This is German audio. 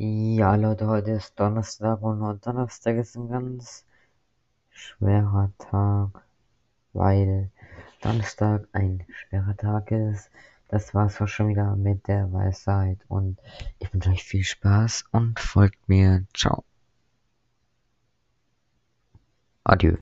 Ja, Leute, heute ist Donnerstag und Donnerstag ist ein ganz schwerer Tag, weil Donnerstag ein schwerer Tag ist. Das war's auch schon wieder mit der Weisheit und ich wünsche euch viel Spaß und folgt mir. Ciao. Adieu.